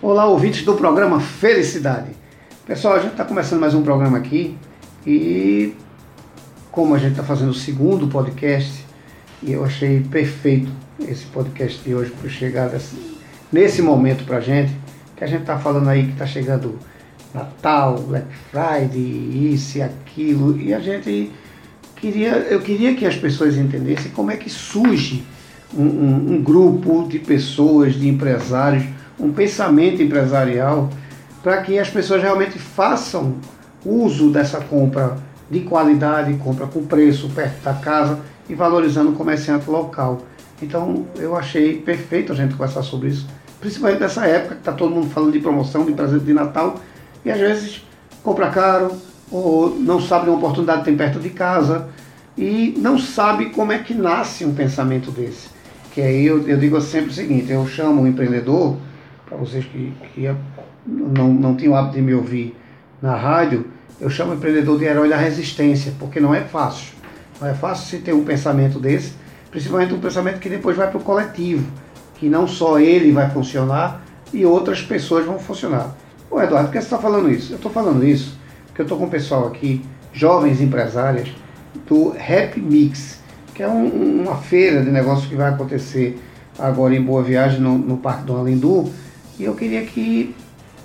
Olá, ouvintes do programa Felicidade. Pessoal, a gente está começando mais um programa aqui e como a gente está fazendo o segundo podcast, e eu achei perfeito esse podcast de hoje por chegar nesse momento para a gente, que a gente está falando aí que está chegando Natal, Black Friday, isso e aquilo, e a gente queria, eu queria que as pessoas entendessem como é que surge um, um, um grupo de pessoas, de empresários, um pensamento empresarial para que as pessoas realmente façam uso dessa compra de qualidade, compra com preço perto da casa e valorizando o comerciante local. Então eu achei perfeito a gente conversar sobre isso, principalmente nessa época que está todo mundo falando de promoção, de presente de Natal, e às vezes compra caro, ou não sabe de uma oportunidade que tem perto de casa, e não sabe como é que nasce um pensamento desse. Que aí eu, eu digo sempre o seguinte, eu chamo o empreendedor, para vocês que, que não, não tinham o hábito de me ouvir na rádio, eu chamo o empreendedor de herói da resistência, porque não é fácil. Não é fácil se ter um pensamento desse, principalmente um pensamento que depois vai para o coletivo, que não só ele vai funcionar e outras pessoas vão funcionar. Ô Eduardo, por que você está falando isso? Eu estou falando isso porque eu estou com o pessoal aqui, jovens empresárias, do Rap Mix, que é um, uma feira de negócios que vai acontecer agora em Boa Viagem, no, no Parque do Alindu, e eu queria que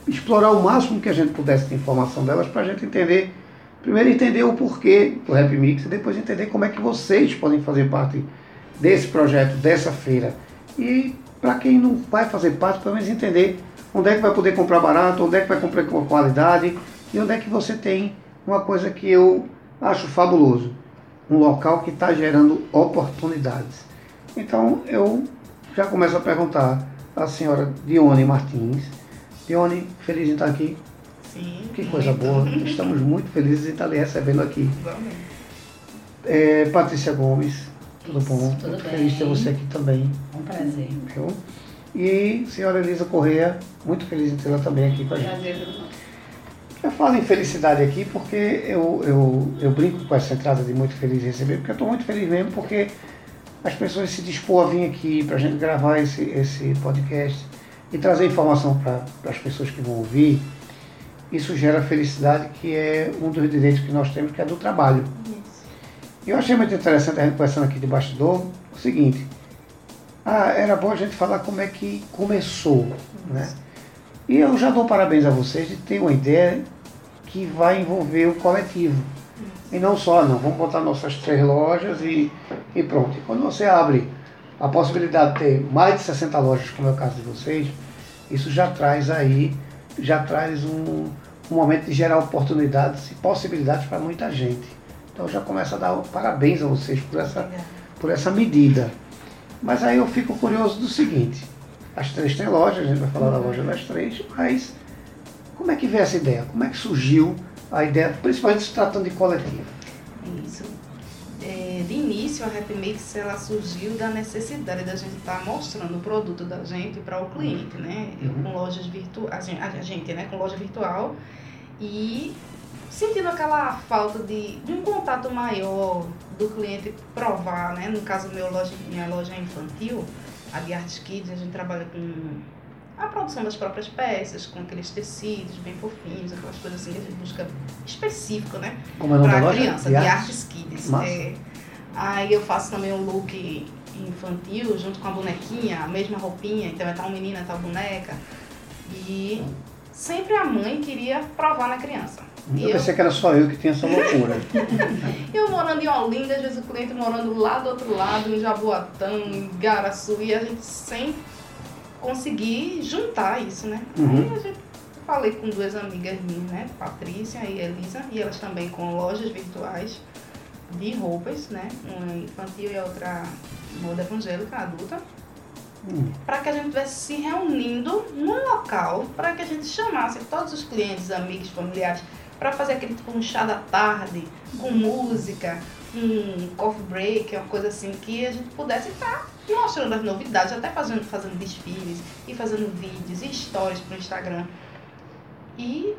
explorar o máximo que a gente pudesse de informação delas para a gente entender, primeiro entender o porquê do Rap Mix e depois entender como é que vocês podem fazer parte desse projeto, dessa feira. E para quem não vai fazer parte, pelo menos entender onde é que vai poder comprar barato, onde é que vai comprar com qualidade e onde é que você tem uma coisa que eu acho fabuloso, um local que está gerando oportunidades. Então eu já começo a perguntar à senhora Dione Martins, Dione, feliz em estar aqui. Sim. Que coisa muito. boa. Estamos muito felizes em estar lhe recebendo aqui. É, Patrícia Gomes, tudo bom? Tudo muito bem. feliz de ter você aqui também. Um prazer. Viu? E senhora Elisa Correia, muito feliz em tê-la também aqui com a gente. Prazer. Eu falo em felicidade aqui porque eu, eu, eu brinco com essa entrada de muito feliz em receber, porque eu estou muito feliz mesmo, porque as pessoas se dispor a vir aqui para a gente gravar esse, esse podcast e trazer informação para as pessoas que vão ouvir, isso gera felicidade, que é um dos direitos que nós temos, que é do trabalho. Isso. E eu achei muito interessante a gente conversando aqui de bastidor o seguinte, ah, era bom a gente falar como é que começou, né? E eu já dou parabéns a vocês de ter uma ideia que vai envolver o coletivo. E não só, não, vamos botar nossas três lojas e, e pronto. E quando você abre a possibilidade de ter mais de 60 lojas, como é o caso de vocês, isso já traz aí, já traz um, um momento de gerar oportunidades e possibilidades para muita gente. Então já começo a dar parabéns a vocês por essa, por essa medida. Mas aí eu fico curioso do seguinte, as três têm loja, a gente vai falar da loja das três, mas como é que veio essa ideia? Como é que surgiu a ideia, principalmente se tratando de coletivo? Isso. É, de início, a Rap Mix ela surgiu da necessidade da gente estar mostrando o produto da gente para o cliente, né? Uhum. com lojas virtuais, a gente, né? Com loja virtual e sentindo aquela falta de, de um contato maior do cliente provar, né? No caso, meu loja, minha loja é infantil, a de Arts Kids, a gente trabalha com a produção das próprias peças, com aqueles tecidos bem fofinhos, aquelas coisas assim que a gente busca específico, né? Como é o nome Pra criança, de Artes Kids. É. Aí eu faço também um look infantil, junto com a bonequinha, a mesma roupinha, então é tal menina, tal boneca. E sempre a mãe queria provar na criança. E Eu eu, pensei que era só eu que tinha essa loucura. eu morando em Olinda, às vezes o cliente morando lá do outro lado, em Jaboatão, em Garaçu, e a gente sem conseguir juntar isso, né? Uhum. Aí a gente falei com duas amigas minhas, né? Patrícia e Elisa, e elas também com lojas virtuais de roupas, né? Uma infantil e a outra moda evangélica adulta, Hum. para que a gente estivesse se reunindo num local, para que a gente chamasse todos os clientes, amigos, familiares, para fazer aquele tipo um chá da tarde, com música, um coffee break, uma coisa assim, que a gente pudesse estar mostrando as novidades, até fazendo, fazendo desfiles e fazendo vídeos e stories pro Instagram. E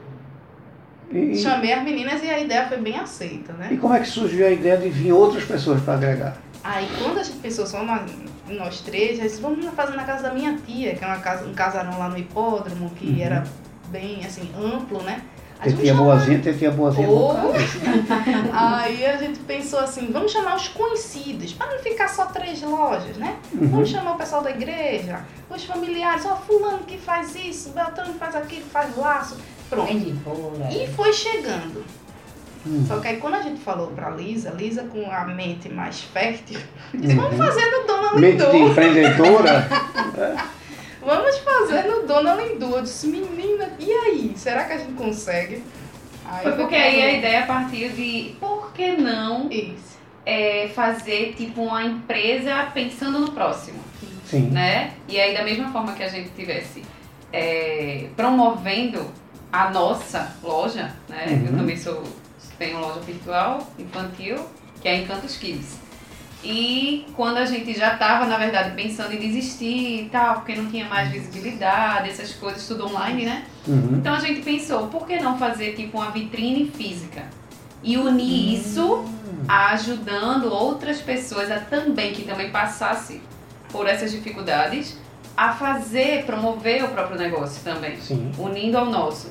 E, chamei as meninas e a ideia foi bem aceita, né? e como é que surgiu a ideia de vir outras pessoas para agregar? Aí quando a gente pensou só na, nós três, aí disse, vamos fazer na casa da minha tia, que é uma casa, um casarão lá no hipódromo, que Uhum. era bem assim, amplo, né? Tetinha boazinha, tetinha boazinha. Aí a gente pensou assim, vamos chamar os conhecidos, para não ficar só três lojas, né? Uhum. Vamos chamar o pessoal da igreja, os familiares, ó, fulano que faz isso, Beltrano que faz aquilo, faz laço. Pronto. Bolo. E foi chegando. Uhum. Só que aí quando a gente falou pra Lisa, Lisa com a mente mais fértil, disse, Uhum. vamos fazer no Dona Mente de empreendedora. Vamos fazer no Dona Lindu. Eu disse, menina, e aí? Será que a gente consegue? Aí Foi porque aí a ideia partiu de por que não é, fazer tipo uma empresa pensando no próximo, Sim. né? E aí da mesma forma que a gente tivesse é, promovendo a nossa loja, né? Uhum. Eu também sou tenho loja virtual infantil que é Encantos Kids. E quando a gente já estava, na verdade, pensando em desistir e tal, porque não tinha mais visibilidade, essas coisas, tudo online, né? Uhum. Então a gente pensou, por que não fazer tipo uma vitrine física? E unir isso ajudando outras pessoas a também, que também passasse por essas dificuldades, a fazer, promover o próprio negócio também, Sim. unindo ao nosso.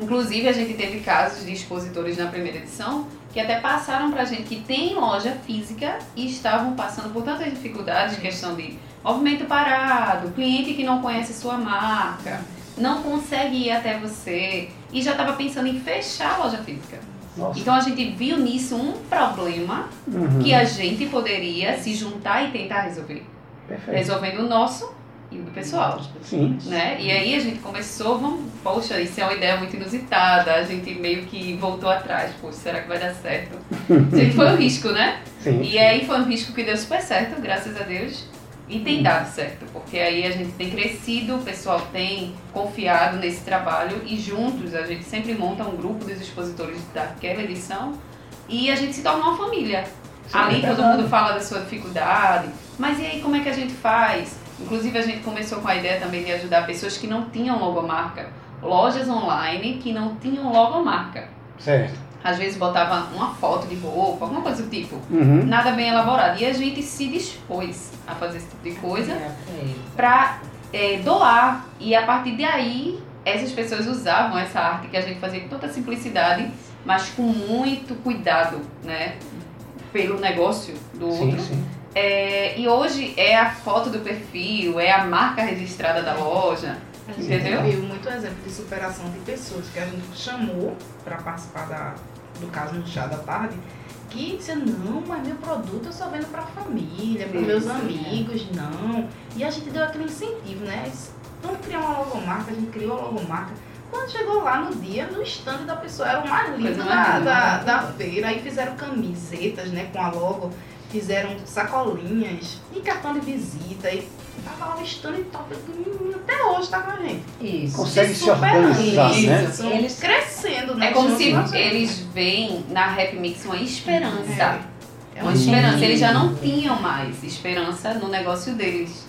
Inclusive a gente teve casos de expositores na primeira edição que até passaram pra gente que tem loja física e estavam passando por tantas dificuldades, questão de movimento parado, cliente que não conhece sua marca, não consegue ir até você e já estava pensando em fechar a loja física. Nossa. Então a gente viu nisso um problema Uhum. que a gente poderia se juntar e tentar resolver. Perfeito. Resolvendo o nosso e o do pessoal. Sim. Né? E aí a gente começou, vamos, poxa, isso é uma ideia muito inusitada, a gente meio que voltou atrás, poxa, será que vai dar certo? gente, foi um risco, né? Sim. E aí foi um risco que deu super certo, graças a Deus. E tem dado certo, porque aí a gente tem crescido, o pessoal tem confiado nesse trabalho e juntos a gente sempre monta um grupo dos expositores daquela edição e a gente se torna uma família. Sim, Ali é todo mundo fala da sua dificuldade, mas e aí como é que a gente faz? Inclusive a gente começou com a ideia também de ajudar pessoas que não tinham logomarca, lojas online que não tinham logomarca. Certo. Às vezes botava uma foto de roupa, alguma coisa do tipo Uhum. nada bem elaborado. E a gente se dispôs a fazer esse tipo de coisa É, é. para doar. E a partir daí, essas pessoas usavam essa arte que a gente fazia com tanta simplicidade, mas com muito cuidado, né? Pelo negócio do Sim, outro. sim. É, e hoje é a foto do perfil, é a marca registrada da loja. A gente Entendeu? viu muito exemplo de superação de pessoas que a gente chamou para participar da, do caso no chá da tarde, que disseram, não, mas meu produto eu só vendo para família, para meus Isso, amigos, não. E a gente deu aquele incentivo, né? Vamos criar uma logomarca, a gente criou a logomarca. Quando chegou lá no dia, no stand da pessoa, era o mais lindo da, da, da feira. Aí fizeram camisetas, né, com a logo, fizeram sacolinhas e cartão de visita. E tava lá no stand e top, até hoje tá com a gente. Isso. Consegue se superando. organizar, né? Isso, Eles- crescendo, né? É como se eles veem na Rap Mix uma esperança. É uma um esperança. Eles já não tinham mais esperança no negócio deles.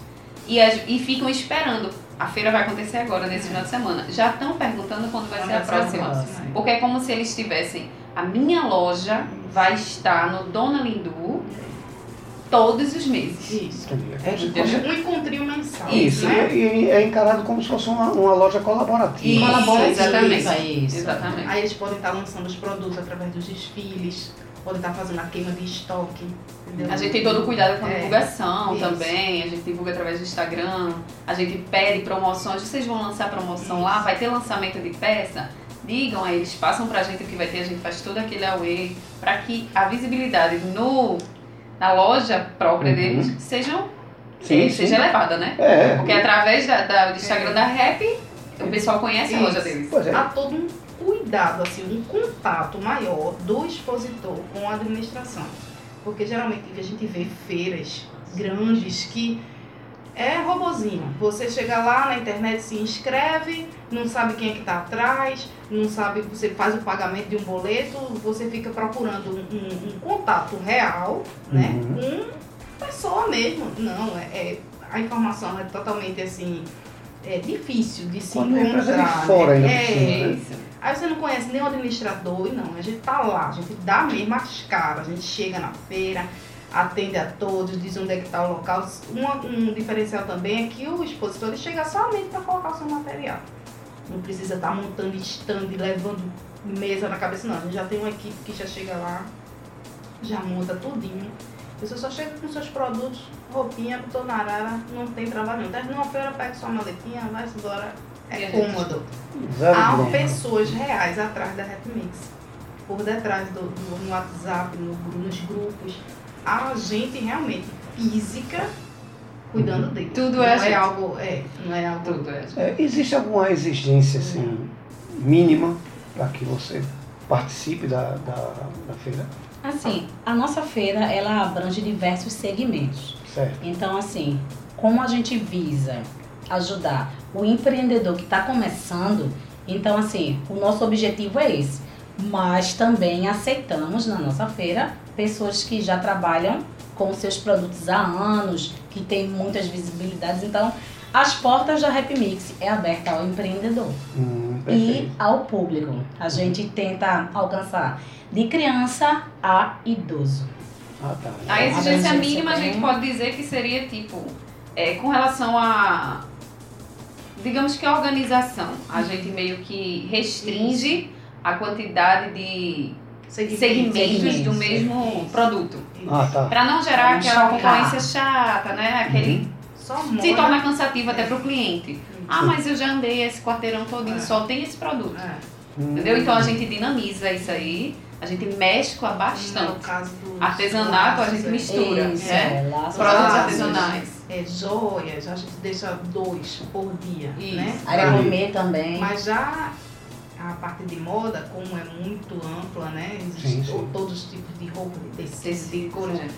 E, as- e ficam esperando. A feira vai acontecer agora, nesse final de semana. Já estão perguntando quando vai ser a próxima. Porque é como se eles tivessem. A minha loja vai estar no Dona Lindu todos os meses. Isso. É Entendeu? um encontrinho mensal. Isso, né? e, e é encarado como se fosse uma, uma loja colaborativa. Isso, Colaborativa, exatamente. Isso. Exatamente. Aí eles podem estar lançando os produtos através dos desfiles, podem estar fazendo a queima de estoque. Entendeu? A gente tem todo o cuidado com a É, divulgação isso. também, a gente divulga através do Instagram, a gente pede promoções, vocês vão lançar promoção lá, vai ter lançamento de peça, digam aí, eles passam pra gente o que vai ter, a gente faz todo aquele away, para que a visibilidade no, na loja própria Uhum. deles sejam, Sim, eh, sim. seja elevada, né? É. Porque através da, da- do Instagram da Rap, o pessoal conhece a loja Isso. deles. Pois é. Há todo um cuidado, assim, um contato maior do expositor com a administração. Porque geralmente a gente vê feiras grandes que é robozinho. Você chega lá na internet, se inscreve, não sabe quem é que está atrás, não sabe, você faz o pagamento de um boleto, você fica procurando um, um- um contato real, né? Uhum. Com pessoa mesmo. Não, é, é- a informação é totalmente assim. É difícil de se Quando é encontrar. fora ainda né? É, né? Isso. Aí você não conhece nem o administrador, e não, a gente tá lá, a gente dá mesmo as caras, a gente chega na feira, atende a todos, diz onde é que está o local. Uma, um diferencial também é que o expositor ele chega somente para colocar o seu material. Não precisa estar tá montando stand, levando mesa na cabeça, não. A gente já tem uma equipe que já chega lá, já monta tudinho. Você só chega com seus produtos, roupinha, tonarara, não tem trabalho não. Termina uma feira, pega sua maletinha, vai embora. É cômodo. Há pessoas reais atrás da Mix Por detrás do, do no WhatsApp, no, nos grupos. Há gente realmente física cuidando uhum. dele. Tudo é, não é algo. É, não é algo. Tudo é. é existe alguma exigência assim, mínima para que você participe da, da, da feira? Assim, a nossa feira ela abrange diversos segmentos. Certo. Então, assim, como a gente visa ajudar o empreendedor que está começando, então, assim, o nosso objetivo é esse. Mas também aceitamos na nossa feira pessoas que já trabalham com seus produtos há anos, que têm muitas visibilidades. Então, as portas da Rap Mix é aberta ao empreendedor hum, e ao público. A gente tenta alcançar de criança a idoso. Ah, tá. A exigência mínima a gente pode dizer que seria tipo, é, com relação a, digamos que a organização, a gente meio que restringe a quantidade de segmentos, segmentos do mesmo Isso. produto. Ah, tá. Para não gerar aquela concorrência chata, né? Aquele uhum. se torna cansativo até para o cliente. Ah, mas eu já andei esse quarteirão todinho, é. só tem esse produto. É. Entendeu? Então a gente dinamiza isso aí a gente mescla bastante. No caso do Artesanato a gente mistura, Isso, né? É, Produtos artesanais. É, joias, a gente deixa dois por dia, Isso. né? Comer também. Mas já a parte de moda, como é muito ampla, né? Existe sim, sim. todos os tipos de roupa, de tecidos, de cores.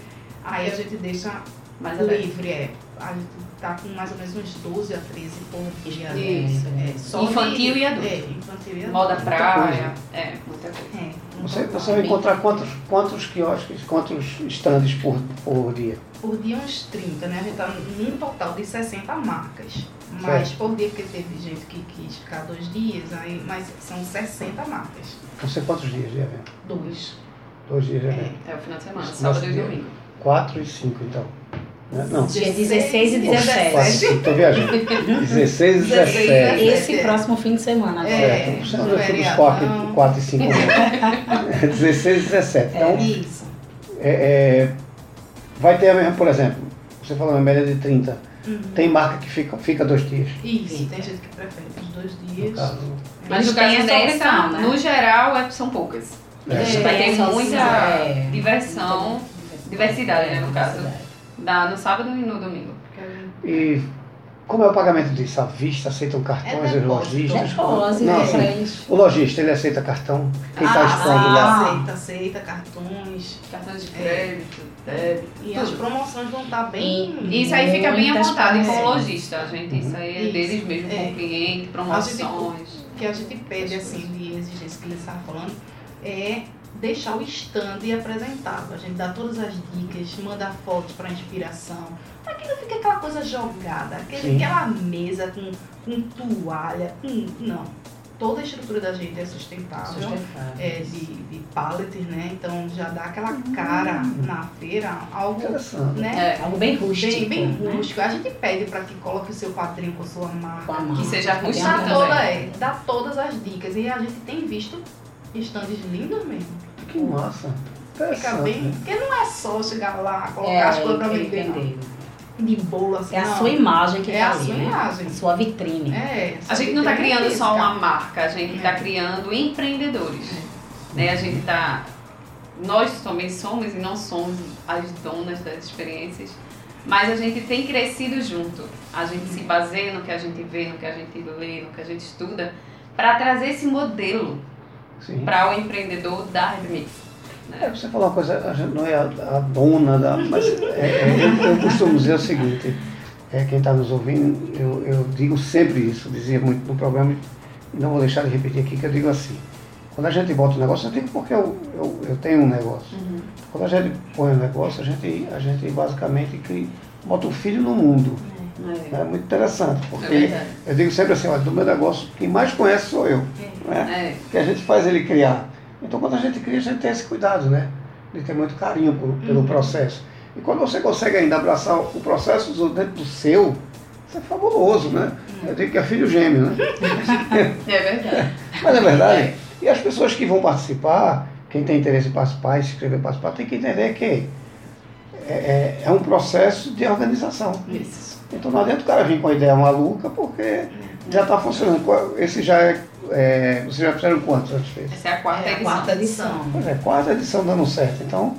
Aí a gente deixa mais livre, é. A gente tá com mais ou menos uns 12 a 13 por dia. Isso. É, só infantil e adulto. É, infantil e adulto. Moda praia. É, muita coisa. É, você, você vai encontrar quantos, quantos quiosques, quantos estandes por, por dia? Por dia uns 30, né? A gente tá num total de 60 marcas. Mas certo. por dia, porque teve gente que quis ficar dois dias, aí, mas são 60 marcas. Você quantos dias de evento? Dois. Dois dias de evento. É, é o final de semana, sábado e domingo. Quatro e cinco, então. Né? Não. Dia 16 e 17. Estou viajando. 16 e 17. Esse próximo fim de semana. Agora. É, certo. Eu fui dos 4, 4 e 5 16 e 17. Então, é isso. É, é, vai ter a mesma, por exemplo, você falou uma média de 30. Uhum. Tem marca que fica, fica dois dias. Isso, tem gente que prefere os dois dias. No caso, Mas no caso dessa, né? no geral, é, são poucas. É. Vai ter muita é. diversão, diversidade, né, no caso. Dá no sábado e no domingo. E como é o pagamento disso? À vista, aceitam cartões, é os lojistas? Depósito, Não, assim, o lojista, ele aceita cartão? Quem está ah, expondo lá? Aceita, aceita cartões. Cartões de crédito, débito. E tudo. as promoções vão estar tá bem... Isso aí fica bem à vontade com o lojista, a gente. Isso aí é isso. deles mesmo, é. com o cliente, promoções. O que a gente pede, assim, de exigência que ele estava falando, é deixar o stand apresentável. A gente dá todas as dicas, manda fotos para inspiração. Para que não fique aquela coisa jogada, aquele, aquela mesa com, com toalha. Hum, não. Toda a estrutura da gente é sustentável, sustentável. É, de, de pallet, né? Então já dá aquela uhum. cara hum. na feira, algo, né? É, algo bem rústico. Bem, bem né? rústico. A gente pede para que coloque o seu quadrinho com sua marca. Com marca. Que seja rústico dá toda, é, dá todas as dicas. E a gente tem visto estandes lindos mesmo. Que massa. Fica bem. Porque não é só chegar lá, colocar é, as coisas pra vender. De bolo, assim. É a sua imagem que é tá a sua né? imagem. A sua vitrine. É, a gente não está criando é só uma marca, a gente está é. criando empreendedores. É. Né? A gente está. Nós também somos e não somos as donas das experiências, mas a gente tem crescido junto. A gente se baseia no que a gente vê, no que a gente lê, no que a gente estuda, para trazer esse modelo para o empreendedor da Redmix. Né? É, você falou uma coisa, a gente não é a, a dona da. Mas é, é, eu, eu, costumo dizer o seguinte, é, quem está nos ouvindo, eu, eu digo sempre isso, dizia muito no programa, e não vou deixar de repetir aqui, que eu digo assim, quando a gente bota um negócio, eu digo porque eu, eu, eu tenho um negócio. Uhum. Quando a gente põe um negócio, a gente, a gente basicamente cria, bota o filho no mundo. É. é muito interessante, porque é eu digo sempre assim, olha, do meu negócio, quem mais conhece sou eu. É. Né? Que a gente faz ele criar. Então quando a gente cria, a gente tem esse cuidado, né? De ter muito carinho por, pelo uhum. processo. E quando você consegue ainda abraçar o processo dentro do seu, isso é fabuloso, né? Eu digo que é filho gêmeo, né? É verdade. Mas é verdade. E as pessoas que vão participar, quem tem interesse em participar se inscrever em participar, tem que entender que é, é, é um processo de organização. Isso. Então não adianta o cara vir com a ideia maluca, porque já está funcionando. Esse já é, é. Vocês já fizeram quantos antes fez? Essa é a quarta É a edição. quarta edição. Pois é, quarta edição dando certo. Então,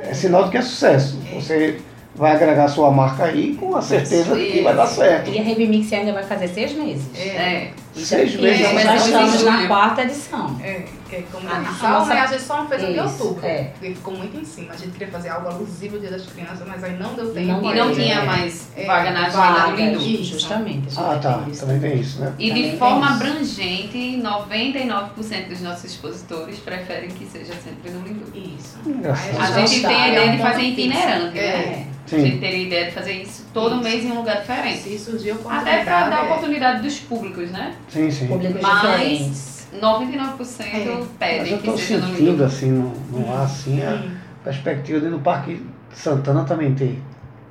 é sinal de que é sucesso. Você vai agregar sua marca aí com a certeza de que vai dar certo. E a Revimix ainda vai fazer seis meses. É. Seis meses. nós mas já estamos em estamos na quarta edição. É, que é como A- a edição, nossa- né? A gente só não fez Isso, outubro. é. Porque ficou muito em cima. A gente queria fazer algo alusivo ao Dia das Crianças, mas aí não deu tempo. Não E não É. tinha mais É. vaga na agenda do Lindu. Justamente. a Ah, tá. tem isso. Também tem isso, né? E Também de forma isso. abrangente, 99% dos nossos expositores preferem que seja sempre no Lindu. Isso. Engraçado. A gente tem a é ideia um de fazer itinerante, fixo. né? A Sim. gente teria a ideia de fazer isso todo Isso. mês em um lugar diferente. Se surgiu Até para dar oportunidade dos públicos, né? Sim, sim. Públicos Mas diferentes. 99% É. Mas pedem eu que estou seja no sentindo Lindu. assim no, no ar assim, a perspectiva de no Parque Santana também ter.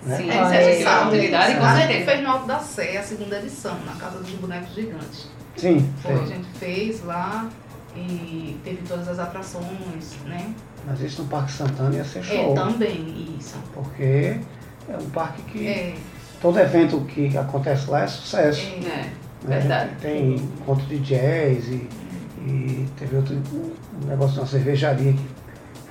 Né? Sim, É, Ah, essa é, a oportunidade, com a gente certeza. fez no Alto da Sé, a segunda edição, na Casa dos Bonecos Gigantes. Sim, Foi, a gente fez lá e teve todas as atrações, né? Mas isso no Parque Santana ia ser É, show. também, isso. Porque é um parque que É, todo evento que acontece lá é sucesso. é, É, né? verdade. Tem encontro de jazz e, e teve outro um negócio de uma cervejaria que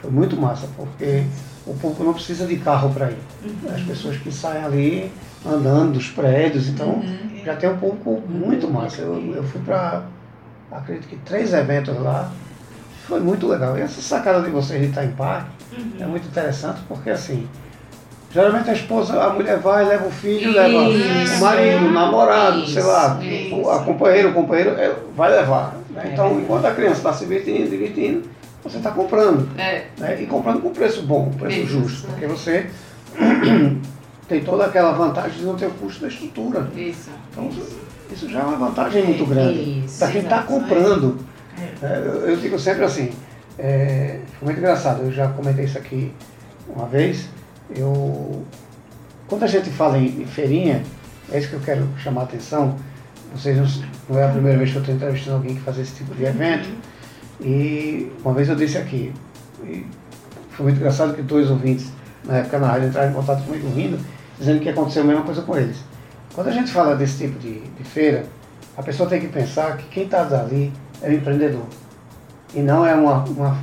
foi muito massa, porque o público não precisa de carro para ir. Uhum. As pessoas que saem ali andando dos prédios, então Uhum. já tem um público muito massa. Eu, eu fui para, acredito que três eventos lá, foi muito legal. E essa sacada de vocês de estar em parque é Uhum. muito interessante, porque assim, geralmente a esposa, a mulher vai, leva o filho, Isso. leva o marido, o namorado, sei lá, Isso. o- a companheira, o companheiro é, vai levar. né? É Então, enquanto a criança está se divertindo, divertindo, você está comprando. É, né? E comprando com preço bom, preço Isso. justo, porque você tem toda aquela vantagem de não ter o custo da estrutura. isso. Então, isso já é uma vantagem muito grande. Isso, Para quem está comprando, É. é, eu, eu digo sempre assim, é, foi muito engraçado, eu já comentei isso aqui uma vez, eu, quando a gente fala em, em feirinha, é isso que eu quero chamar a atenção, vocês não, não é a primeira vez que eu estou entrevistando alguém que faz esse tipo de evento, e uma vez eu disse aqui, foi muito engraçado que dois ouvintes na época na rádio entraram em contato comigo rindo, dizendo que aconteceu a mesma coisa com eles. Quando a gente fala desse tipo de, de feira, a pessoa tem que pensar que quem está ali é o empreendedor. E não é uma, uma,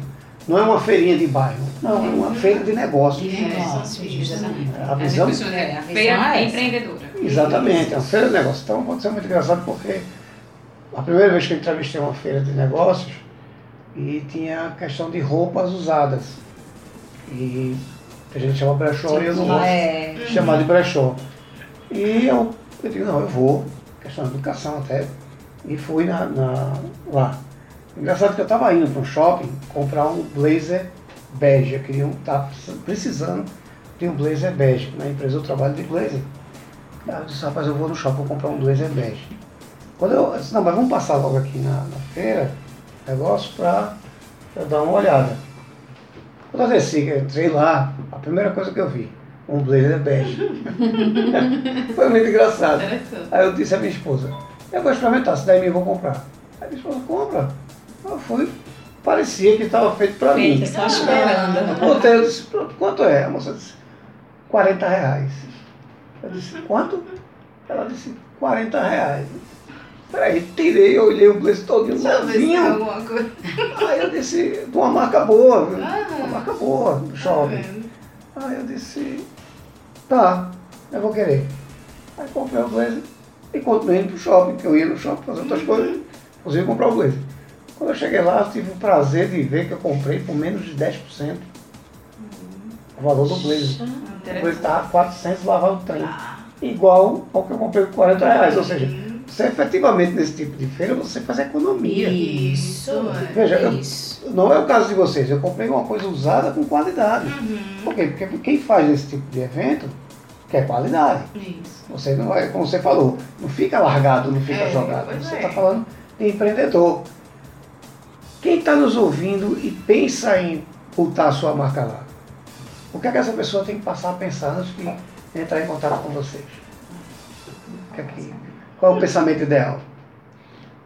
não é uma feirinha de bairro, não, é uma feira de negócios. De É, negócios, são justamente. A visão, é, a feira é empreendedora. exatamente, é uma feira de negócios. Então aconteceu muito engraçado porque a primeira vez que eu entrevistei uma feira de negócios e tinha a questão de roupas usadas. E a gente chama brechó e eu não gosto É, de chamar de brechó. E eu, eu digo, não, eu vou, questão de educação até, e fui na, na- lá. Engraçado que eu estava indo para um shopping comprar um blazer bege, eu queria um, tava precisando de um blazer bege. Na empresa eu trabalho de blazer. Aí eu disse, rapaz, eu vou no shopping vou comprar um blazer bege. Quando eu, eu disse, não, mas vamos passar logo aqui na, na feira, negócio para dar uma olhada. Quando eu desci, eu entrei lá, a primeira coisa que eu vi, um blazer bege. Foi muito engraçado. Aí eu disse à minha esposa, eu vou experimentar, se der em mim eu vou comprar. Aí minha esposa, compra. Eu fui, parecia que estava feito para mim. só botei, eu disse, pronto, quanto é? A moça disse, 40 reais. Eu disse, quanto? Ela disse, 40 reais. Peraí, tirei, olhei o blazer todinho novinho. Aí eu disse, de uma marca boa, viu? Ah. uma marca boa, do Tá shopping. Aí eu disse, tá, eu vou querer. Aí comprei o blazer e continuei indo pro shopping, que eu ia no shopping fazer outras coisas, inclusive comprar o blazer. Quando eu cheguei lá, eu tive o prazer de ver que eu comprei por menos de 10% o valor do blazer. O blazer estava 400 lavar o trem. Igual ao que eu comprei por 40 reais. Ou seja, você efetivamente nesse tipo de feira, você faz economia. Isso, é. Veja, eu- isso. Não é o caso de vocês, eu comprei uma coisa usada com qualidade. Uhum. Por quê? Porque quem faz esse tipo de evento quer qualidade. Isso. Você não é, como você falou, não fica largado, não fica É, jogado. Você é. está falando de empreendedor. Quem está nos ouvindo e pensa em botar a sua marca lá, O que é que essa pessoa tem que passar a pensar antes de entrar em contato com vocês? É que- qual é o pensamento ideal?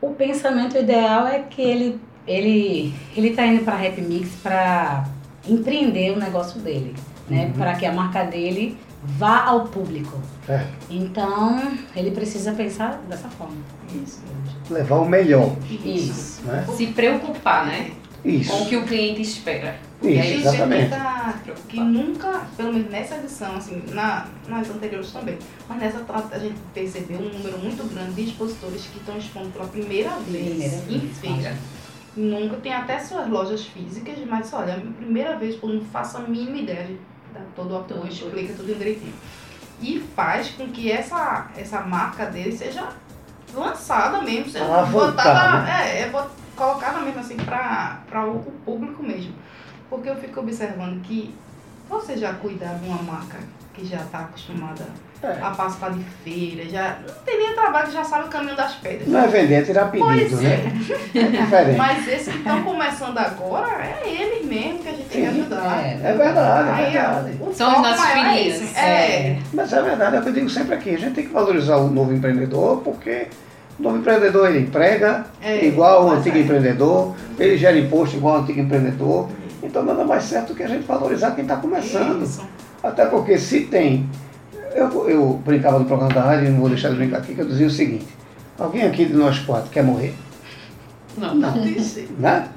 O pensamento ideal é que ele ele ele tá indo para Rap Mix para empreender o negócio dele, né? Uhum. Para que a marca dele vá ao público. É, Então, ele precisa pensar dessa forma. Isso. levar o melhor. Isso. Né? Se preocupar, né? Com o Isso. que o cliente espera. Isso, E aí, exatamente. tá- que nunca, pelo menos nessa edição, assim, na, nas anteriores também, mas nessa tá- a gente percebeu um número muito grande de expositores que estão expondo pela primeira vez Primeira em vez, feira. Nunca tem até suas lojas físicas, mas olha, é a minha primeira vez, eu não faço a mínima ideia de dar todo o apoio, Tudo. explica tudo direitinho. E faz com que essa, essa marca dele seja lançada mesmo, seja Alavancada, botada, né? é, é colocada mesmo assim para o, o público mesmo. Porque eu fico observando que você já cuidar de uma marca que já está acostumada É. a participar de feira, já não tem nem trabalho, já sabe o caminho das pedras. Não é vender, é tirar pedido, Pois né? É diferente. Mas esses que estão começando agora, é eles mesmo que a gente tem que Sim. ajudar. É verdade, é Aí, verdade. o São os nossos é filhinhos. esse. É. Mas é verdade, é o que eu digo sempre aqui. A gente tem que valorizar o novo empreendedor, porque o novo empreendedor ele emprega É, igual o antigo é. empreendedor, ele gera imposto igual o antigo empreendedor. Então nada mais certo que a gente valorizar quem está começando. Isso. Até porque se tem. Eu, eu brincava no programa da rádio, e não vou deixar de brincar aqui, que eu dizia o seguinte, alguém aqui de nós quatro quer morrer? Não. Não. Né?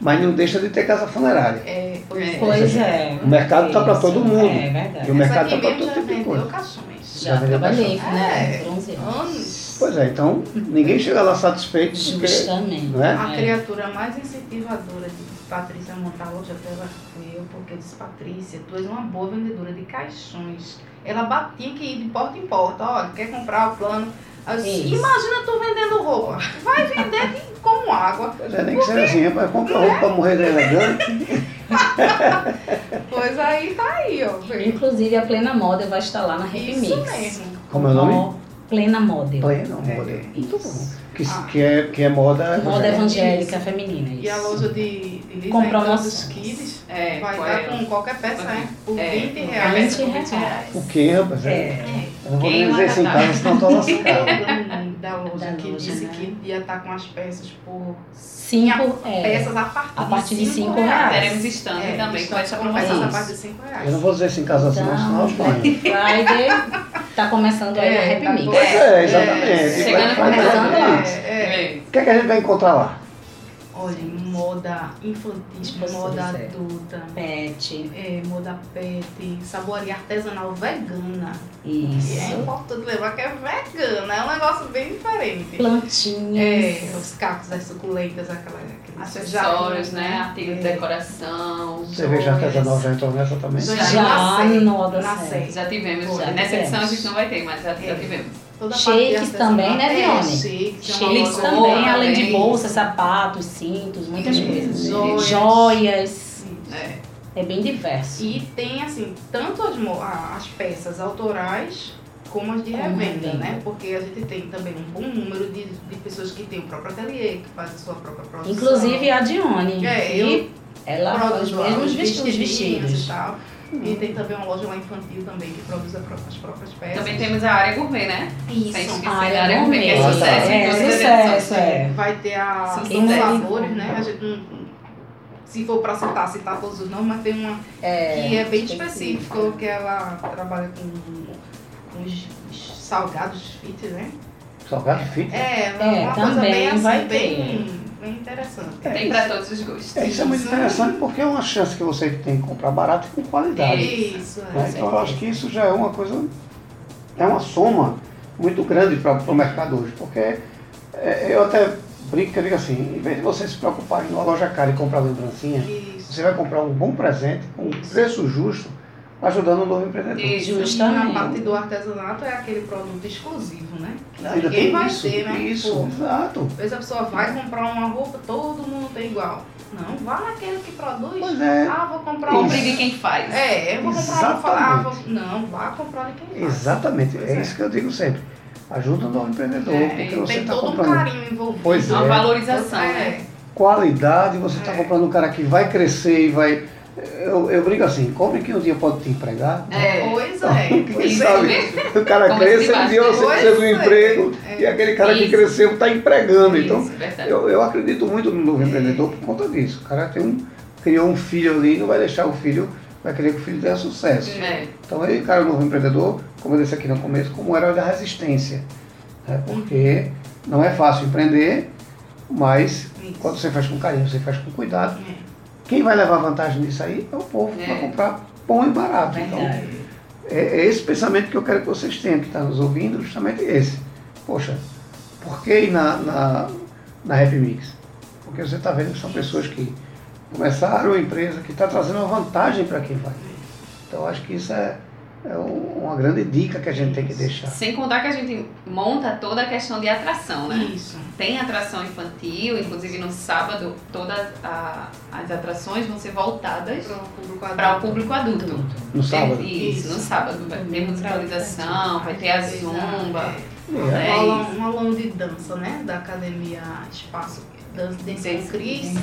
Mas não deixa de ter casa funerária. É, pois é. Pois é. O mercado tá pra Isso, todo mundo. É verdade. E o mercado Essa tá aqui para mesmo todo já tipo de vendeu coisa. caixões. Já Já vendeu trabalhei, né? É. Por 11 anos. Pois é, então ninguém chega lá satisfeito porque. Justamente. Não é? A É. criatura mais incentivadora de Patrícia montar loja dela foi eu, porque eu disse, Patrícia, tu és uma boa vendedora de caixões. Ela batia que ir de porta em porta, olha, quer comprar o plano. Disse, imagina tu vendendo roupa. Vai vender de- como água. Pois é, nem que seja assim, rapaz, compra roupa para morrer elegante. Pois aí tá aí, ó. Inclusive, a Plena Model vai estar lá na Rap Isso Mix. mesmo. Como é o nome? Plena Model. Pleno, É. moda. Muito bom. Que, Ah. que, é, que é moda. Moda evangélica. Isso. feminina. Isso. E a loja de, de Lisa Com então, promoções. dos kids É, vai estar é? com qualquer peça, né? Por É, 20 com reais. peça por 20 reais. O que, rapaz? É. É. Eu não vou Quem nem dizer isso em casa, senão eu tô lascado. Da loja Da que loja, disse né? que ia estar com as peças por Cinco, é, peças a partir, a partir de de cinco 5 reais. Teremos stand É, também com essa peças a promoção. partir de 5 reais. Eu não vou dizer isso em casa assim, não, senão eu Então, apanho. Black Friday tá começando aí É, a Rap tá Mix. Pois é, exatamente. É, chegando começando lá. É, é. É. O que, é que a gente vai encontrar lá? Olha, moda infantil, moda adulta, Pet. é, moda pet, saboaria artesanal vegana. E é Isso. importante lembrar que é vegana, é um negócio bem diferente. Plantinhas. É, os cactos, as suculentas, aquela, aqueles Acessórios, né? Artigos de É. decoração. Cerveja artesanal já entrou nessa também? Já. Já série. Já tivemos. Já Nessa edição a gente não vai ter, mas já, já É. tivemos. Toda Shakes também, né. É, Vione? shakes, também, além de bolsas, sapatos, cintos, muitas Sim, coisas. joias. Joias. É. É bem diverso. E tem, assim, tanto as, as peças autorais como as de Como revenda, revenda. né? Porque a gente tem também um bom número de, de pessoas que têm o próprio ateliê, que fazem sua própria produção. Inclusive a Dione. É, eu ela produz os mesmos os vestidos. vestidos. e tal. E tem também uma loja lá infantil também que produz a as próprias peças. Também temos a área gourmet, né? Sem Isso. esquecer A da área área gourmet, que é gourmet. sucesso em É, as sucesso, é. Vai ter a São todas. Sabores, né? A gente não, se for para citar, citar todos os nomes, mas tem uma É, que é bem específico, que ela trabalha com, com os os salgados fit, né? Salgado fit? É, É, uma coisa também bem assim, vai bem, bem interessante. Tem para todos os gostos. É, isso é muito interessante porque é uma chance que você tem de comprar barato e com qualidade. Isso, né? é. Então eu acho que isso já é uma coisa, é uma soma muito grande para o mercado hoje, porque é, eu até brinco que eu digo assim, em vez de você se preocupar em uma loja cara e comprar lembrancinha, Isso. você vai comprar um bom presente, com um preço justo, ajudando um novo empreendedor. Justamente. Na parte do artesanato é aquele produto exclusivo, né? Ainda Ninguém tem vai isso, ter, né? isso, Pô, exato. Às vezes a pessoa vai comprar uma roupa, todo mundo tem igual. Não, vá naquele que produz. Pois é. Ah, vou comprar um. Compre de quem faz. É, eu vou comprar uma. Ah, vou... Exatamente. Não, vá comprar de quem faz. Exatamente, Pois é, é. isso que eu digo sempre. Ajuda o novo empreendedor, É, porque você tem está todo um comprando carinho envolvido. Pois Uma é. valorização, É. né? qualidade, você está É. comprando um cara que vai crescer e vai. Eu, eu brinco assim, como que um dia pode te empregar? É. Pois é. Quem sabe o cara Como cresce e um dia você precisa de um é. emprego É. e aquele cara que Isso. cresceu está empregando. Então, Isso, verdade. eu, eu acredito muito no novo empreendedor por conta disso. O cara tem um, criou um filho ali, não vai deixar o filho, vai querer que o filho tenha sucesso. É. Então ele encara o novo empreendedor, como eu disse aqui no começo, como herói da resistência. né? Porque não é fácil empreender, mas Isso. quando você faz com carinho, você faz com cuidado. É. Quem vai levar vantagem nisso aí é o povo É. vai comprar bom e barato. Então, Verdade. é, é esse pensamento que eu quero que vocês tenham, que está nos ouvindo, justamente esse. Poxa, por que ir na, na, na Happy Mix? Porque você está vendo que são pessoas que começaram a empresa, que está trazendo uma vantagem para quem vai. Então, acho que isso é, é um- uma grande dica que a gente tem que deixar. Sem contar que a gente monta toda a questão de atração, né? Isso. Tem atração infantil, inclusive no sábado todas a- as atrações vão ser voltadas Para o público adulto. adulto. No sábado. Isso, no Isso. sábado. Vai ter musicalização, vai ter a zumba. É. É isso. um aluno de dança, né? Da academia Espaço Dança Dance com Cris.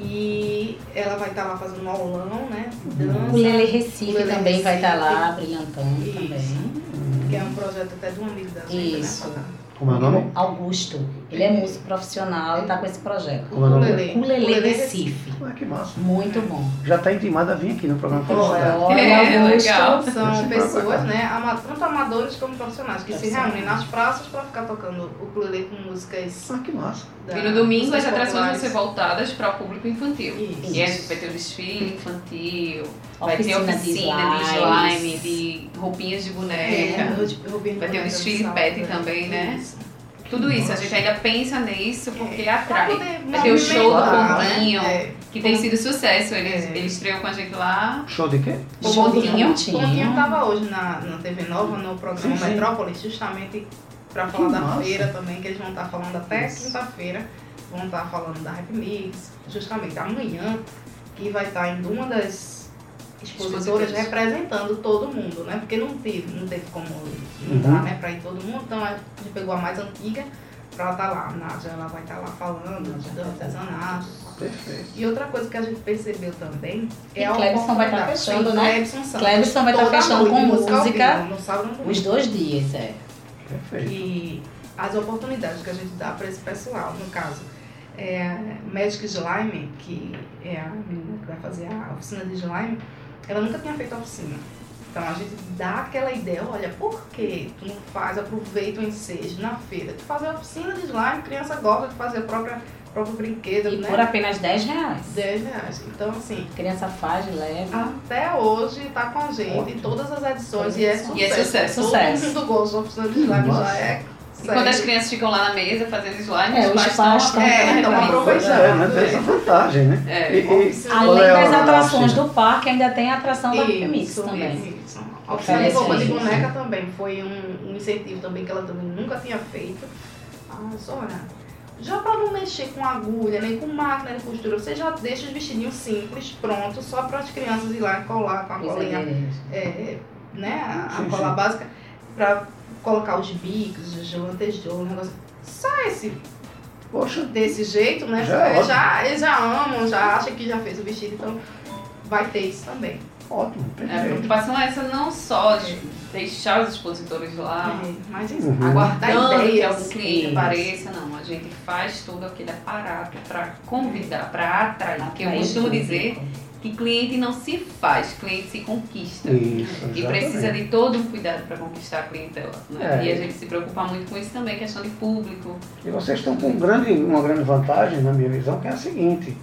E ela vai estar lá fazendo um aulão, né? Dança. O Lele Recife Ukulele também vai estar Recife. lá, brilhantando Isso. também. Que é um projeto até de um amigo da gente, Isso. né? Como é o nome? Augusto. Ele é músico profissional e está com esse projeto. Como é o nome? Ukulele. Ukulele Recife. Ah, que massa. Muito bom. Já está intimado a vir aqui no programa Olha, Felicidade. Olha, É, Augusto. legal. São pessoas, né, tanto amadores como profissionais, que se reúnem nas praças para ficar tocando o ukulele com músicas Ah, que massa. da, E no domingo as atrações vão ser voltadas para o público infantil. Isso. E a gente vai ter o desfile infantil, vai ter Oficina de oficina de slime, de roupinhas de É, boneca. eu vi Vai ter um no desfile pet também, né? Isso. Tudo isso, a gente ainda pensa nisso porque Pra atrai. poder ter o show do Pontinho, né? É. que tem sido sucesso. Ele, É. ele estreou com a gente lá. Show de quê? O Show do Pontinho, Pontinho. Pontinho estava hoje na, na TV Nova, no programa Sim, sim. Metrópolis, justamente para falar Que da feira também, que eles vão estar falando até quinta-feira. Vão estar falando da Happy Mix, justamente amanhã, que vai estar indo uma das expositoras Expositores. representando todo mundo, né? Porque não teve, não teve como Uhum. mudar, né, para ir todo mundo, então a gente pegou a mais antiga para ela estar lá. A Nádia ela vai estar lá falando do artesanato. Perfeito. E outra coisa que a gente percebeu também é E a Clebson vai estar oportunidade. fechando, né? Clebson Santos. Clebson vai estar Toda fechando com música vivo, sábado. Os dois dias, é. Perfeito. E as oportunidades que a gente dá para esse pessoal, no caso, é, Magic Slime, que é a menina que vai fazer a oficina de slime, ela nunca tinha feito a oficina. Então a gente dá aquela ideia, olha, por que tu não faz, aproveita o ensejo na feira, tu faz a oficina de slime, criança gosta de fazer o próprio, próprio brinquedo, E né? por apenas 10 reais. 10 reais. Então, assim, A criança faz, leva. até hoje tá com a gente em todas as edições e é sucesso. E é sucesso. Todo Sucesso. mundo gosta da oficina de slime, já é quando as crianças ficam lá na mesa fazendo slime, É, os os pais pais estão É, então aproveitando. Pois é, né? Tem essa vantagem, né? É. E- e- Além é das atrações do parque, ainda tem a atração da Happy Mix Isso, também. isso. A oficina de roupa de boneca também foi um, um incentivo também que ela também nunca tinha feito. Mas olha, já para não mexer com agulha, nem com máquina de costura, você já deixa os vestidinhos simples, prontos, só para as crianças ir lá e colar com a colinha Coisa é, né, a, a cola básica para colocar os bicos, os lantejoulas, o negócio. Só esse Poxa, desse jeito, né? Já é já, eles já amam, já acham que já fez o vestido, então vai ter isso também. ótimo, É, a perfeito. preocupação é essa não só de deixar os expositores lá, É, mas isso, Uhum. aguardando Dá que ideias. algum cliente apareça, não. A gente faz todo aquele aparato para convidar, para atrair. Porque eu costumo público. dizer que cliente não se faz, cliente se conquista. Isso, E precisa de todo um cuidado para conquistar a clientela. Né? É. E a gente se preocupa muito com isso também, questão de público. E vocês estão com um grande, uma grande vantagem, na minha visão, que é a seguinte.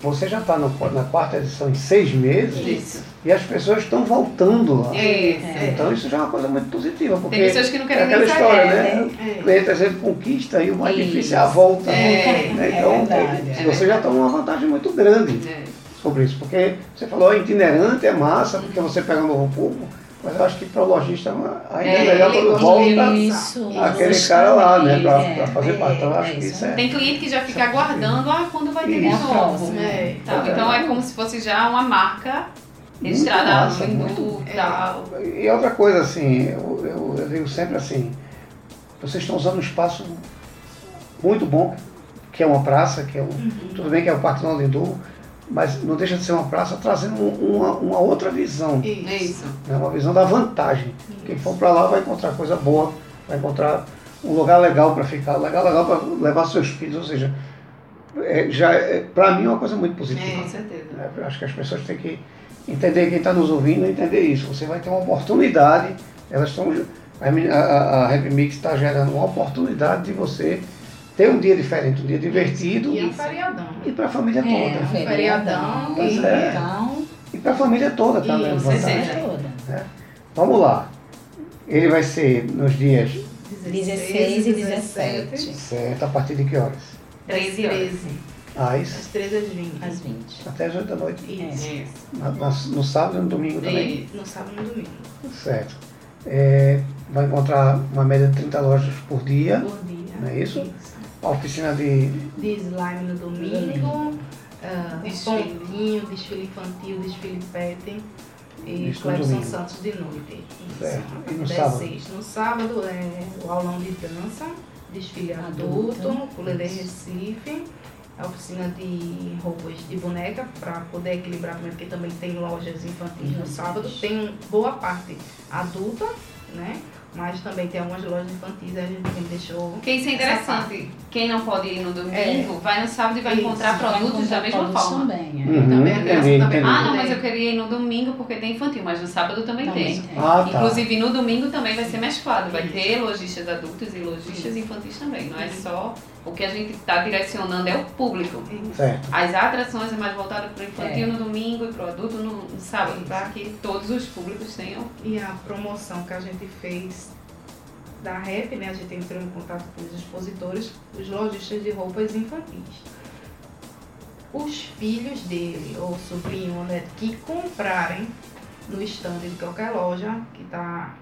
Você já está na quarta edição em seis meses Isso. e as pessoas estão voltando lá. Isso. É. Então isso já é uma coisa muito positiva, porque Tem pessoas que não é querem aquela nem história, saber. né? É. O cliente às vezes conquista e o mais Isso. difícil é a volta. É, né? é Então, verdade. se você já está numa vantagem muito grande É. sobre isso, porque você falou itinerante é massa, porque você pega um novo público, mas eu acho que para o lojista ainda é, É, melhor quando volta Isso. aquele cara lá, né? Para É, fazer é, parte. Então eu acho é que isso. isso é. Tem cliente que já fica aguardando, ah, quando vai ter de Isso. É novo. próxima. É. Tá, então é como se fosse já uma marca registrada massa, no muito- Hindu e é. tal. E outra coisa, assim, eu, eu, eu digo sempre assim, vocês estão usando um espaço muito bom, que é uma praça, que é o, tudo bem que é o Parque Nova Lindu, mas não deixa de ser uma praça trazendo um- uma, uma outra visão, Isso. É isso. né? uma visão da vantagem. Quem for para lá vai encontrar coisa boa, vai encontrar um lugar legal para ficar, legal, legal para levar seus filhos, ou seja, é, já para mim é uma coisa muito positiva. Com certeza. né? Acho que as pessoas têm que entender, quem está nos ouvindo, entender isso. Você vai ter uma oportunidade, elas estão. A, a, a Happy Mix está gerando uma oportunidade de você ter um dia diferente, um dia divertido E é um e, feriadão. para a família É, toda. um feriadão. Pois é. Então, E para a família toda, tá? Isso, né? com Vantagem. toda. Vamos lá. Ele vai ser nos dias 16 e 17. certo, a partir de que horas? 13 horas. 13. Às Às 13 às 20. Às 20. até as 8 da noite. Isso. Isso. Na- na- no sábado e no domingo também. No sábado e no domingo. Certo. É, vai encontrar uma média de 30 lojas por dia. Por dia. Não é isso? A oficina de. De slime no domingo. ah, Desfile. pontinho, desfile infantil, desfile pet. E Clebson. Santos de noite. Isso. Certo. E no sábado? seis. No sábado é o aulão de dança, desfile Adulto. adulto, ukulele Recife, a oficina de roupas de boneca, para poder equilibrar também, porque também tem lojas infantis no sábado. Tem boa parte adulta, né? Mas também tem algumas lojas infantis, a gente também deixou. Porque isso é essa interessante. Quem não pode ir no domingo, vai no sábado e vai Isso, encontrar produtos da mesma forma. Também, é. Uhum, Também é entendi, graça, também. entendi. Ah, não, mas eu queria ir no domingo porque tem infantil, mas no sábado também, Também tem. tem. Ah, tá. Inclusive no domingo também vai ser mesclado, vai Isso. ter lojistas adultos e lojistas infantis também. Não é só o que a gente está direcionando é o público. Certo. As atrações é mais voltada para o infantil É. no domingo e para o adulto no, sábado, para que todos os públicos tenham. E a promoção que a gente fez da REP, né? A gente entrou em contato com os expositores, os lojistas de roupas infantis. Os filhos dele, ou sobrinho ou neto, que comprarem no stand de qualquer loja, que tá.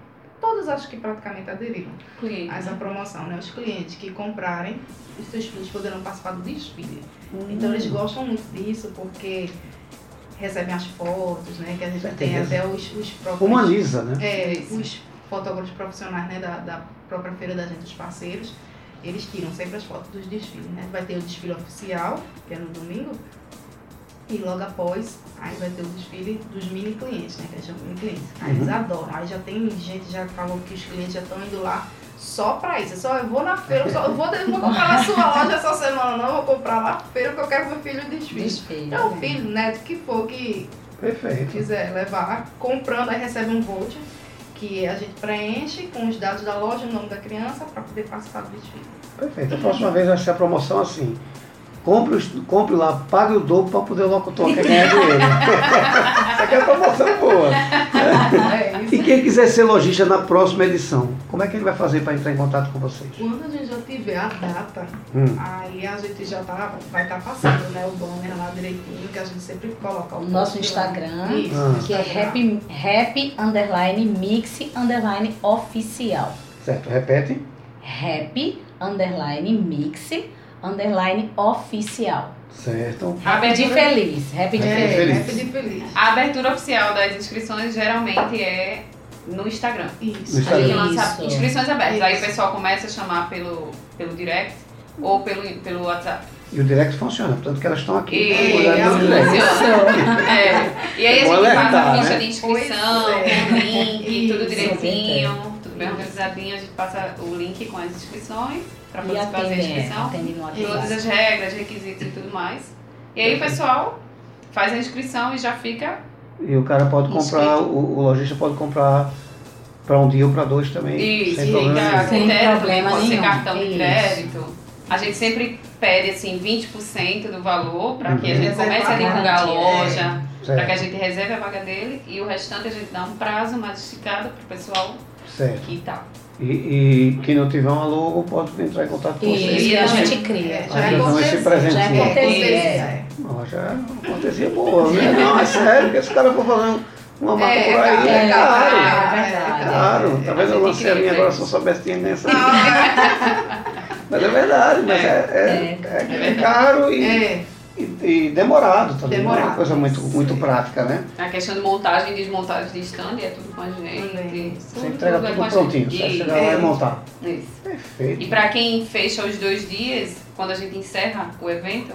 Todos acho que praticamente aderiram. Cliente, Mas a né? promoção, né? Os clientes que comprarem, os seus filhos poderão participar do desfile. Então eles gostam muito disso porque recebem as fotos, né? Que a gente tem até os, os próprios. Humaniza, né? É, os fotógrafos profissionais né, da, da própria feira da gente, os parceiros, eles tiram sempre as fotos dos desfiles, né? Vai ter o desfile oficial, que é no domingo, e logo após, aí vai ter o desfile dos mini clientes, né? Que eles chamam de mini clientes. Aí eles Uhum. adoram. Aí já tem gente já que falou que os clientes já estão indo lá só pra isso. É Só eu vou na feira, eu, só, eu vou, eu vou comprar na sua loja essa semana, não, eu vou comprar lá na feira porque eu quero meu filho desfile. Desfile. Então, o filho, neto, que for que Perfeito. quiser levar, comprando, aí recebe um voucher que a gente preenche com os dados da loja, o nome da criança, para poder participar do desfile. Perfeito. A próxima vez vai ser a promoção assim. Compre, os- compre lá, pague o dobro para poder o locutor quer ganhar dinheiro. Isso aqui é promoção boa. É E quem quiser ser lojista na próxima edição, como é que ele vai fazer para entrar em contato com vocês? Quando a gente já tiver a data, Hum. aí a gente já tá, vai estar passando né, o banner lá direitinho, que a gente sempre coloca o O nosso. Instagram, Isso, Ah. que é happy, happy underline mix underline oficial. Certo, repete. Happy underline mix underline oficial. Certo. De Abertura- feliz. Happy de É, feliz. feliz. Feliz. A abertura oficial das inscrições geralmente é no Instagram. Isso. No Instagram. A gente lança Isso. inscrições abertas. Aí o Isso. pessoal começa a chamar pelo, pelo direct ou pelo, pelo WhatsApp. E o direct funciona, portanto que elas estão aqui. E funciona. É. E aí a gente faz alertar, a ficha né? de inscrição, é. com link, tudo Isso. direitinho, tudo bem Isso. organizadinho. A gente passa o link com as inscrições para poder fazer a é, inscrição. Todas as regras, requisitos e tudo mais. E aí o pessoal faz a inscrição e já fica. E o cara pode comprar, Inscrito. o, o lojista pode comprar para um dia ou para dois também. Isso, sem e problema nenhum. Sem critério, problema pode ser nenhum. cartão de crédito. A gente sempre pede assim 20% do valor para que a Uhum. gente comece a divulgar a loja, para que a gente reserve a vaga dele e o restante a gente dá um prazo mais esticado para o pessoal certo. que tá. E, e quem não tiver uma logo pode entrar em contato com vocês. E a gente cria. É, já é é cortesia. esse presente. Já é. É. é. Não, já é uma cortesia boa, né? Não, é sério, que esse cara for fazer uma marca É, por aí, é é caro. É caro, verdade. é Claro, talvez eu Você lancei a minha agora eu soubesse tinha nessa. Mas é verdade, mas é, é, É. é- é caro e, é, e, e demorado também. Não é uma Demorado. coisa muito, muito prática, né? A questão de montagem e desmontagem de stand é tudo com a gente. Também. Você entrega é com a tudo gente. prontinho, Isso, chegar lá e montar. Isso. Perfeito. E para quem fecha os dois dias, quando a gente encerra o evento,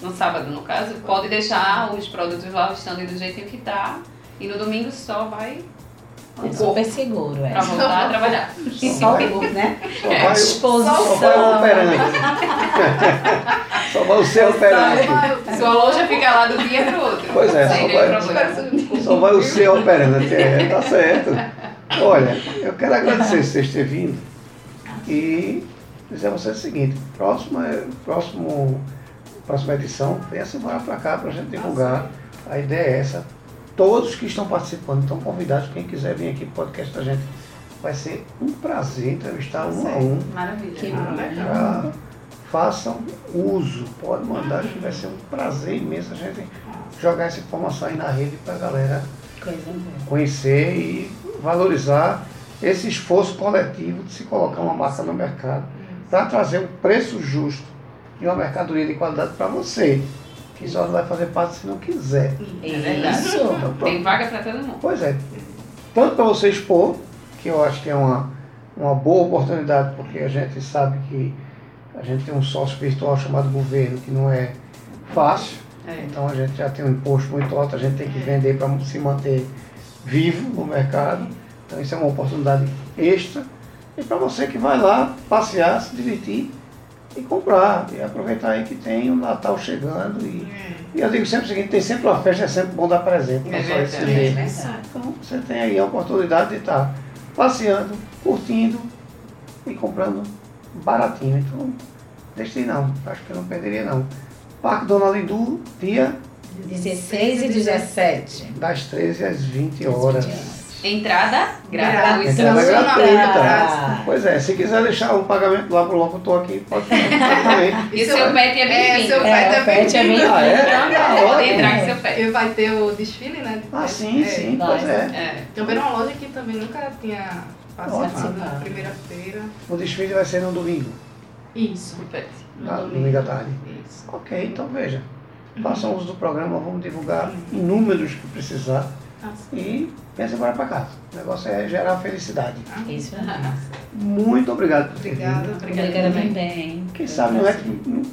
no sábado no caso, pode deixar os produtos lá o stand do jeitinho que tá. E no domingo só vai É super seguro, é. pra voltar a trabalhar. Só o, né? Só A vai, o- disposição. só vai o operante. só vai o seu operante. Sua loja fica lá do dia pro outro. Pois é, sem só vai-. Só vai o seu operante. É, tá certo. Olha, eu quero agradecer vocês terem vindo e dizer a vocês o seguinte, próxima, próximo, próxima edição, venha se embora para cá para a gente divulgar. A ideia é essa. Todos que estão participando estão convidados. Quem quiser vir aqui para o podcast da gente, vai ser um prazer entrevistar um a um. Maravilha. Que. Já façam uso, pode mandar, que vai ser um prazer imenso a gente jogar essa informação aí na rede para a galera conhecer e valorizar esse esforço coletivo de se colocar uma marca no mercado para trazer um preço justo e uma mercadoria de qualidade para você, que só não vai fazer parte se não quiser. É verdade. Isso. Então, Tem vaga pra todo mundo. Pois é, tanto para você expor, que eu acho que é uma, uma boa oportunidade, porque a gente sabe que a gente tem um sócio virtual chamado governo, que não é fácil, É. então a gente já tem um imposto muito alto, a gente tem que vender para se manter vivo no mercado. Então isso é uma oportunidade extra. E para você que vai lá passear, se divertir e comprar. E aproveitar aí que tem o Natal chegando. E, e eu digo sempre o seguinte, tem sempre uma festa, é sempre bom dar presente. Não É só mês. Então você tem aí a oportunidade de estar passeando, curtindo e comprando baratinho. Então, deixe não, acho que eu não perderia não. Parque Dona Lindu, dia 16 e 17. das 13 às 20 horas. Entrada gratuita. Entrada gratuita. Pois é, se quiser deixar o pagamento lá pro locutor aqui, pode fazer também. E o seu pet é É, bem-vindo. seu É, pet o pet é bem-vindo. Ah, é? Pode entrar com seu pet. E vai ter o desfile, né? de Ah, sim, É. sim, pois é. É. Também uma loja que também nunca tinha participado na primeira-feira. O desfile vai ser no domingo, Isso. No domingo à tarde. Isso. Ok, então veja. Façam uso do programa, vamos divulgar inúmeros que precisar Ah, e pense embora para casa. O negócio é gerar felicidade. Isso mesmo. Muito obrigado por ter Obrigada. vindo. Obrigada também. Quem sabe no Rap,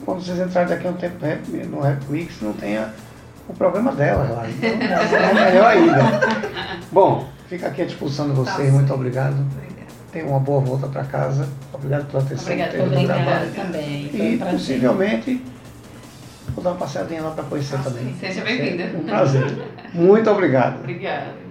quando vocês entrarem daqui a um tempo no Rap, no Rap Weeks não tenha o programa dela lá. Então é melhor ainda. Bom, fica aqui à disposição de vocês. Tá. Muito obrigado. Tenha uma boa volta para casa. Obrigado pela atenção Obrigada trabalho. também. E possivelmente vou dar uma passeadinha lá para conhecer Ah, também. Seja bem-vinda. Um prazer. Muito obrigado. Obrigada.